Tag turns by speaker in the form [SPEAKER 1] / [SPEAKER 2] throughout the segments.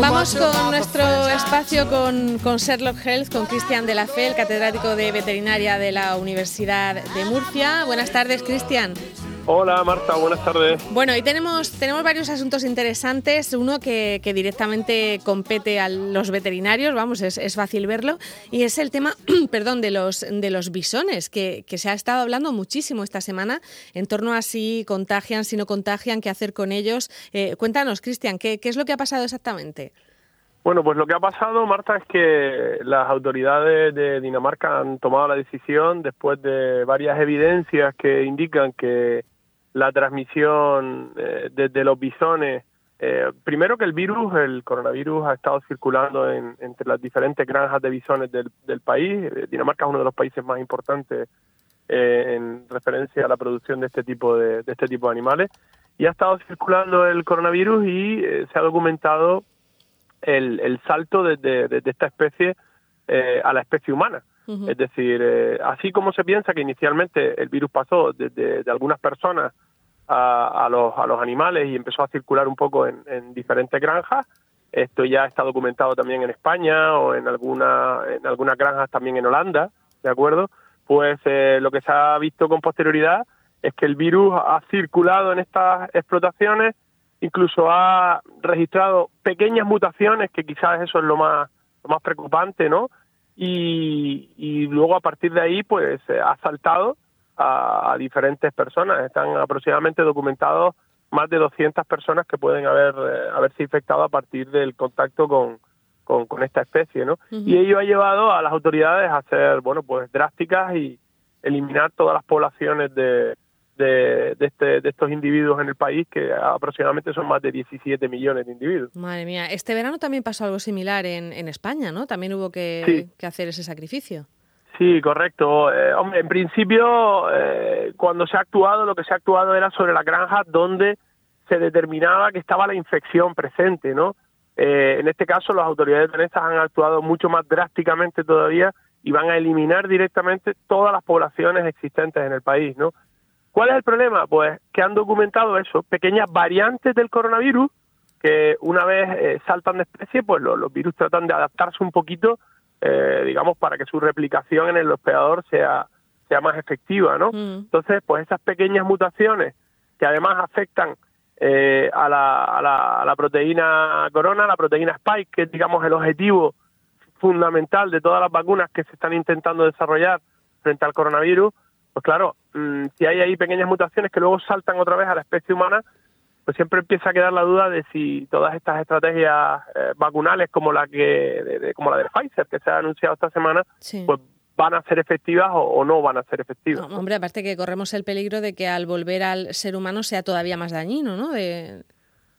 [SPEAKER 1] Vamos con nuestro espacio con, con, Sherlock Health, con Cristian de la Fe, el catedrático de veterinaria de la Universidad de Murcia. Buenas tardes, Cristian.
[SPEAKER 2] Hola Marta, buenas tardes.
[SPEAKER 1] Bueno, y tenemos, tenemos varios asuntos interesantes. Uno que, directamente compete a los veterinarios, vamos, es, fácil verlo, y es el tema, perdón, de los, de los bisones, que, se ha estado hablando muchísimo esta semana en torno a si contagian, si no contagian, qué hacer con ellos. Eh, cuéntanos, Cristian, ¿qué, ¿qué es lo que ha pasado exactamente?
[SPEAKER 2] Bueno, pues lo que ha pasado, Marta, es que las autoridades de Dinamarca han tomado la decisión después de varias evidencias que indican que la transmisión eh, desde los bisones. Eh, primero que el virus, el coronavirus, ha estado circulando entre las diferentes granjas de bisones del, país. Eh, Dinamarca es uno de los países más importantes en referencia a la producción de este tipo de, este tipo de animales. Y ha estado circulando el coronavirus y se ha documentado el, salto desde de, esta especie a la especie humana. Es decir, eh, así como se piensa que inicialmente el virus pasó desde de, algunas personas a, los, a los animales y empezó a circular un poco en, diferentes granjas, esto ya está documentado también en España o en, alguna, en algunas granjas también en Holanda, ¿de acuerdo? Pues eh, lo que se ha visto con posterioridad es que el virus ha circulado en estas explotaciones, incluso ha registrado pequeñas mutaciones, que quizás eso es lo más, lo más preocupante, ¿no? Y, luego a partir de ahí pues ha saltado a, diferentes personas. Están aproximadamente documentados más de 200 personas que pueden haber eh, haberse infectado a partir del contacto con, con, esta especie, ¿no? Y ello ha llevado a las autoridades a ser, bueno, pues drásticas y eliminar todas las poblaciones de, de, este, de estos individuos en el país, que aproximadamente son más de 17 millones de individuos.
[SPEAKER 1] Madre mía, este verano también pasó algo similar en, en España, ¿no? También hubo que, hacer ese sacrificio.
[SPEAKER 2] Sí, correcto. Eh, hombre, en principio, eh, cuando se ha actuado, lo que se ha actuado era sobre las granjas donde se determinaba que estaba la infección presente, ¿no? Eh, en este caso, las autoridades venesas han actuado mucho más drásticamente todavía y van a eliminar directamente todas las poblaciones existentes en el país, ¿no? ¿Cuál es el problema? Pues que han documentado eso, pequeñas variantes del coronavirus que una vez eh, saltan de especie, pues los, virus tratan de adaptarse un poquito, eh, digamos, para que su replicación en el hospedador sea, sea más efectiva, ¿no? Mm. Entonces, pues esas pequeñas mutaciones que además afectan eh, a, la, a, la, a la proteína corona, la proteína spike, que es, digamos, el objetivo fundamental de todas las vacunas que se están intentando desarrollar frente al coronavirus, pues claro, mm, si hay ahí pequeñas mutaciones que luego saltan otra vez a la especie humana, pues siempre empieza a quedar la duda de si todas estas estrategias eh, vacunales como la que como la de Pfizer que se ha anunciado esta semana, pues van a ser efectivas o, no van a ser efectivas.
[SPEAKER 1] hombre, aparte que corremos el peligro de que al volver al ser humano sea todavía más dañino, ¿no? De...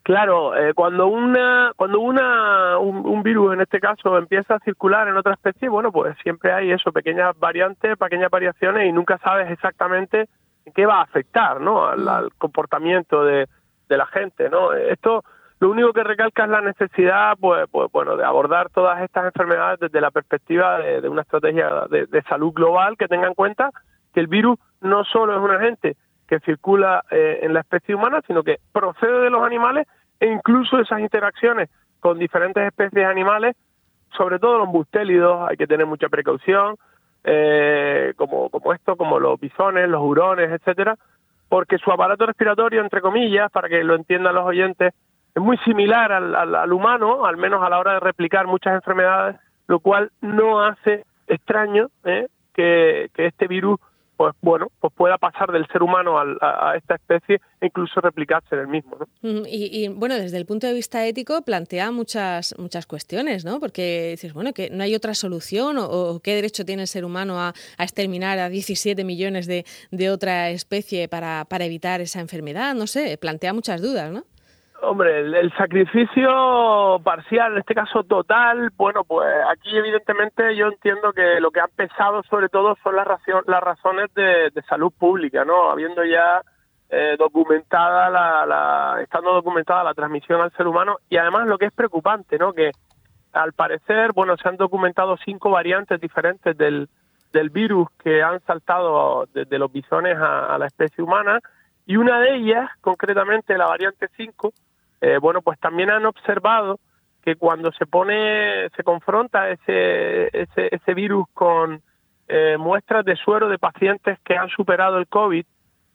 [SPEAKER 2] Claro, eh, cuando una cuando una un, virus en este caso empieza a circular en otra especie, bueno, pues siempre hay eso, pequeñas variantes, pequeñas variaciones y nunca sabes exactamente qué va a afectar, ¿no? Al, mm. comportamiento de, de, la gente, ¿no? Esto lo único que recalca es la necesidad, pues, pues bueno, de abordar todas estas enfermedades desde la perspectiva de, una estrategia de, de, salud global que tenga en cuenta que el virus no solo es un agente que circula eh, en la especie humana, sino que procede de los animales e incluso esas interacciones con diferentes especies animales, sobre todo los mustélidos, hay que tener mucha precaución, eh, como, como esto, como los bisones, los hurones, etcétera, porque su aparato respiratorio, entre comillas, para que lo entiendan los oyentes, es muy similar al, al humano, al menos a la hora de replicar muchas enfermedades, lo cual no hace extraño ¿eh? que este virus pues bueno, pues pueda pasar del ser humano a, esta especie e incluso replicarse en el mismo.
[SPEAKER 1] Y, bueno, desde el punto de vista ético plantea muchas muchas cuestiones, ¿no? Porque dices, bueno, que no hay otra solución o, qué derecho tiene el ser humano a, exterminar a 17 millones de, de otra especie para, para evitar esa enfermedad, no sé, plantea muchas dudas, ¿no?
[SPEAKER 2] Hombre, el, sacrificio parcial, en este caso total, bueno, pues aquí evidentemente yo entiendo que lo que ha pesado sobre todo son las, las razones de, salud pública, ¿no? Habiendo ya eh, documentada la, la, estando documentada la transmisión al ser humano y además lo que es preocupante, ¿no? Que al parecer, bueno, se han documentado cinco variantes diferentes del, del virus que han saltado desde los bisones a la especie humana Y una de ellas, concretamente la variante 5, eh, bueno, pues también han observado que cuando se pone, se confronta ese, ese, ese virus con eh, muestras de suero de pacientes que han superado el COVID,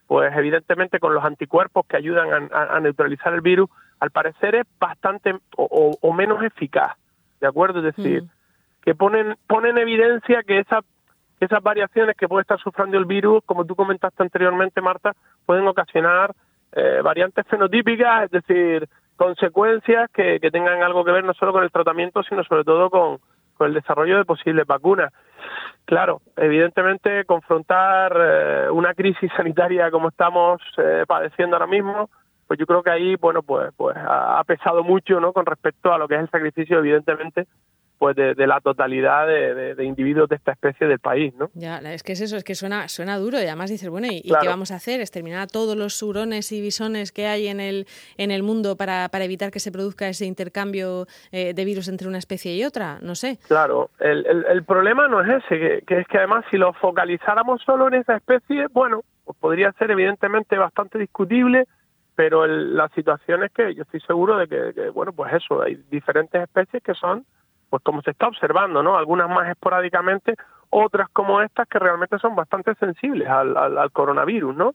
[SPEAKER 2] pues evidentemente con los anticuerpos que ayudan a, neutralizar el virus, al parecer es bastante o, menos eficaz, ¿de acuerdo? Es decir, mm. que ponen, ponen en evidencia que esas, esas variaciones que puede estar sufriendo el virus, como tú comentaste anteriormente, Marta, pueden ocasionar eh, variantes fenotípicas, es decir, consecuencias que, tengan algo que ver no solo con el tratamiento, sino sobre todo con, el desarrollo de posibles vacunas. Claro, evidentemente confrontar eh, una crisis sanitaria como estamos eh, padeciendo ahora mismo, pues yo creo que ahí, bueno, pues, pues ha, pesado mucho, ¿no? Con respecto a lo que es el sacrificio, evidentemente, pues de, la totalidad de, individuos de esta especie del país, ¿no?
[SPEAKER 1] Ya, es que es eso, es que suena, suena duro y además dices, bueno, ¿y, qué vamos a hacer? ¿Exterminar a todos los hurones y bisones que hay en el, en el mundo para, para evitar que se produzca ese intercambio eh, de virus entre una especie y otra? No sé.
[SPEAKER 2] Claro, el, el, problema no es ese, que, es que además si lo focalizáramos solo en esa especie, bueno, pues podría ser evidentemente bastante discutible, pero la situación es que yo estoy seguro de que, bueno, pues eso, hay diferentes especies que son pues como se está observando, ¿no? Algunas más esporádicamente, otras como estas que realmente son bastante sensibles al, al, coronavirus, ¿no?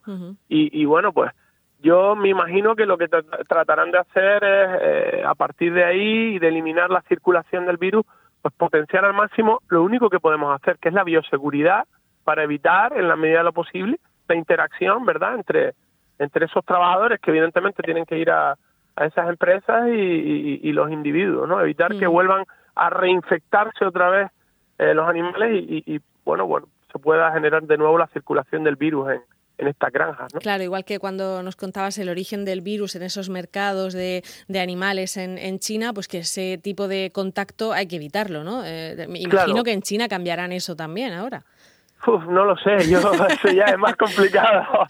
[SPEAKER 2] y, y, bueno, pues yo me imagino que lo que tratarán de hacer es, eh, a partir de ahí y de eliminar la circulación del virus, pues potenciar al máximo lo único que podemos hacer, que es la bioseguridad, para evitar, en la medida de lo posible, la interacción, ¿verdad?, entre, entre esos trabajadores que evidentemente tienen que ir a, a esas empresas y, y, los individuos, ¿no? Evitar que vuelvan a reinfectarse otra vez eh, los animales y, bueno, bueno, se pueda generar de nuevo la circulación del virus en, en estas granjas. ¿no?
[SPEAKER 1] Claro, igual que cuando nos contabas el origen del virus en esos mercados de, de animales en, en, China, pues que ese tipo de contacto hay que evitarlo, ¿no? Eh, imagino que en China cambiarán eso también ahora.
[SPEAKER 2] Uf, no lo sé, yo eso ya es más complicado.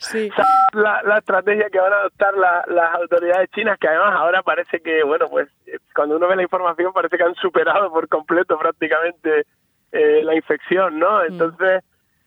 [SPEAKER 2] La, la, estrategia que van a adoptar las autoridades chinas, que además ahora parece que, bueno, pues cuando uno ve la información parece que han superado por completo prácticamente eh, la infección, ¿no? Mm. Entonces,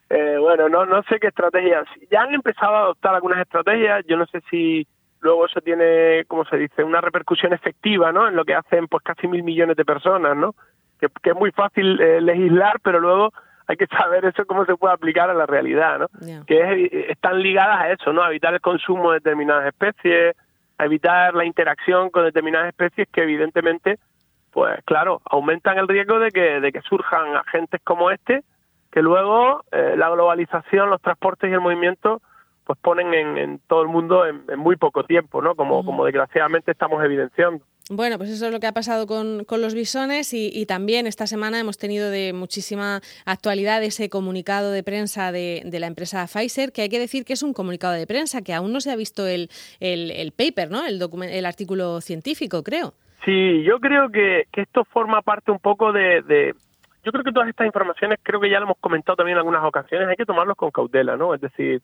[SPEAKER 2] eh, bueno, no, no sé qué estrategias. Ya han empezado a adoptar algunas estrategias, yo no sé si luego eso tiene, como se dice, una repercusión efectiva, ¿no? En lo que hacen pues casi mil millones de personas, ¿no? Que, que es muy fácil eh, legislar, pero luego hay que saber eso cómo se puede aplicar a la realidad, ¿no? Que están ligadas a eso, ¿no? A evitar el consumo de determinadas especies, a evitar la interacción con determinadas especies que evidentemente, pues claro, aumentan el riesgo de que, de que surjan agentes como este, que luego eh, la globalización, los transportes y el movimiento pues ponen en, todo el mundo en, muy poco tiempo, ¿no? Como, como desgraciadamente estamos evidenciando.
[SPEAKER 1] Bueno, pues eso es lo que ha pasado con, con los bisones y, también esta semana hemos tenido de muchísima actualidad ese comunicado de prensa de, de, la empresa Pfizer, que hay que decir que es un comunicado de prensa, que aún no se ha visto el, el, paper, ¿no? El, el artículo científico, creo.
[SPEAKER 2] Sí, yo creo que, que esto forma parte un poco de, de, Yo creo que todas estas informaciones, creo que ya lo hemos comentado también en algunas ocasiones, hay que tomarlos con cautela, ¿no? Es decir,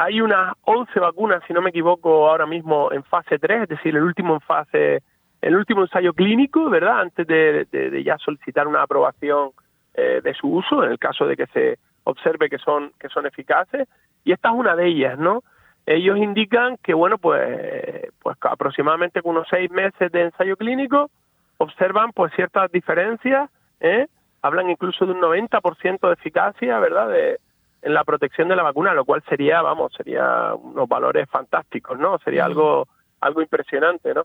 [SPEAKER 2] hay unas 11 vacunas, si no me equivoco, ahora mismo en fase 3, es decir, el último en fase el último ensayo clínico, ¿verdad? Antes de, ya solicitar una aprobación eh, de su uso, en el caso de que se observe que son que son eficaces. Y esta es una de ellas, ¿no? Ellos indican que, bueno, pues, pues aproximadamente con unos seis meses de ensayo clínico observan pues ciertas diferencias, ¿eh? hablan incluso de un 90% de eficacia, ¿verdad? De, en la protección de la vacuna, lo cual sería, vamos, sería unos valores fantásticos, ¿no? Sería algo algo impresionante, ¿no?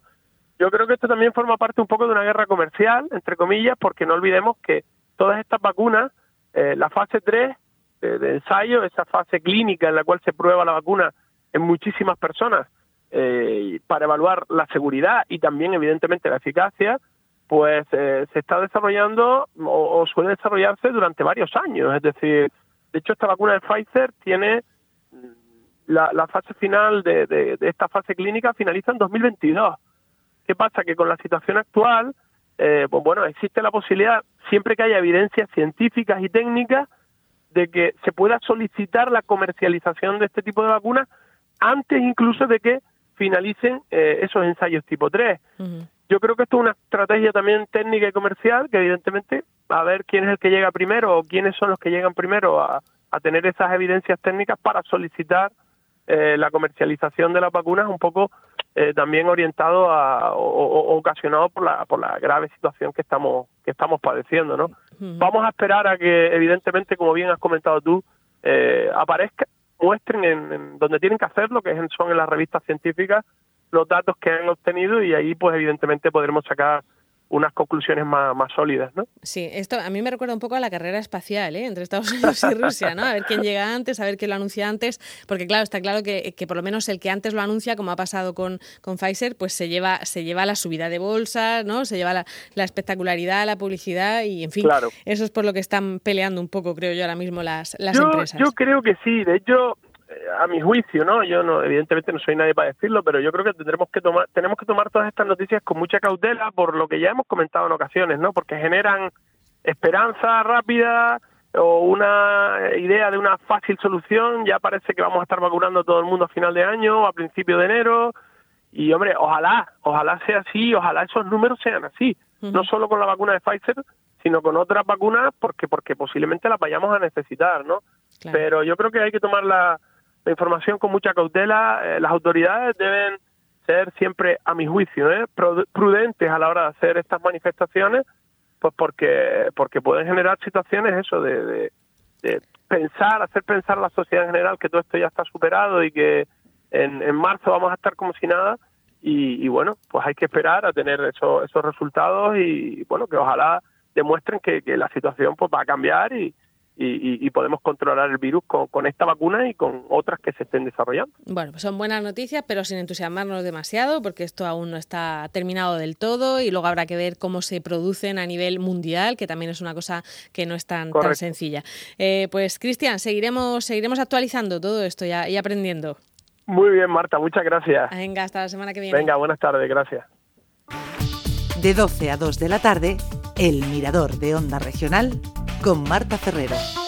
[SPEAKER 2] Yo creo que esto también forma parte un poco de una guerra comercial, entre comillas, porque no olvidemos que todas estas vacunas, eh, la fase 3 de, ensayo, esa fase clínica en la cual se prueba la vacuna en muchísimas personas eh, para evaluar la seguridad y también, evidentemente, la eficacia, pues eh, se está desarrollando o, suele desarrollarse durante varios años. Es decir, de hecho, esta vacuna de Pfizer tiene mm, la, fase final de, de, esta fase clínica finaliza en 2022. ¿Qué pasa? Que con la situación actual, eh, pues bueno, existe la posibilidad, siempre que haya evidencias científicas y técnicas, de que se pueda solicitar la comercialización de este tipo de vacunas antes incluso de que finalicen eh, esos ensayos tipo 3. Yo creo que esto es una estrategia también técnica y comercial que evidentemente a ver quién es el que llega primero o quiénes son los que llegan primero a, a tener esas evidencias técnicas para solicitar eh, la comercialización de las vacunas un poco eh, también orientado a, o, ocasionado por la, por la grave situación que estamos, que estamos padeciendo, ¿no? Vamos a esperar a que, evidentemente, como bien has comentado tú, eh, aparezca, muestren en, donde tienen que hacerlo, que son en las revistas científicas, los datos que han obtenido y ahí, pues, evidentemente, podremos sacar unas conclusiones más, más, sólidas, ¿no?
[SPEAKER 1] Sí, esto a mí me recuerda un poco a la carrera espacial, ¿eh? entre Estados Unidos y Rusia, ¿no? A ver quién llega antes, a ver quién lo anuncia antes, porque claro, está claro que, que por lo menos el que antes lo anuncia, como ha pasado con, con Pfizer, pues se lleva, se lleva la subida de bolsa, ¿no? Se lleva la, la espectacularidad, la publicidad y, en fin, eso es por lo que están peleando un poco, creo yo, ahora mismo las, las empresas.
[SPEAKER 2] Yo creo que sí, de hecho a mi juicio, ¿no? Yo no, evidentemente no soy nadie para decirlo, pero yo creo que tendremos que tomar, tenemos que tomar todas estas noticias con mucha cautela por lo que ya hemos comentado en ocasiones, ¿no? Porque generan esperanza rápida o una idea de una fácil solución. Ya parece que vamos a estar vacunando a todo el mundo a final de año o a principio de enero. Y hombre, ojalá, ojalá sea así, ojalá esos números sean así, no solo con la vacuna de Pfizer, sino con otras vacunas, porque porque posiblemente las vayamos a necesitar, ¿no? Pero yo creo que hay que tomar la la información con mucha cautela. Eh, las autoridades deben ser siempre, a mi juicio, ¿eh? prudentes a la hora de hacer estas manifestaciones, pues porque porque pueden generar situaciones eso de, de, pensar, hacer pensar a la sociedad en general que todo esto ya está superado y que en, marzo vamos a estar como si nada. Y, bueno, pues hay que esperar a tener esos resultados y bueno, que ojalá demuestren que, que la situación pues va a cambiar y, y, podemos controlar el virus con, esta vacuna y con otras que se estén desarrollando.
[SPEAKER 1] Bueno, pues son buenas noticias, pero sin entusiasmarnos demasiado, porque esto aún no está terminado del todo y luego habrá que ver cómo se producen a nivel mundial, que también es una cosa que no es tan, tan sencilla. Eh, pues Cristian, seguiremos, seguiremos actualizando todo esto y, y aprendiendo.
[SPEAKER 2] Muy bien, Marta, muchas gracias.
[SPEAKER 1] Venga, hasta la semana que viene.
[SPEAKER 2] Venga, buenas tardes, gracias.
[SPEAKER 3] De 12 a 2 de la tarde, El Mirador de Onda Regional con Marta Ferrero.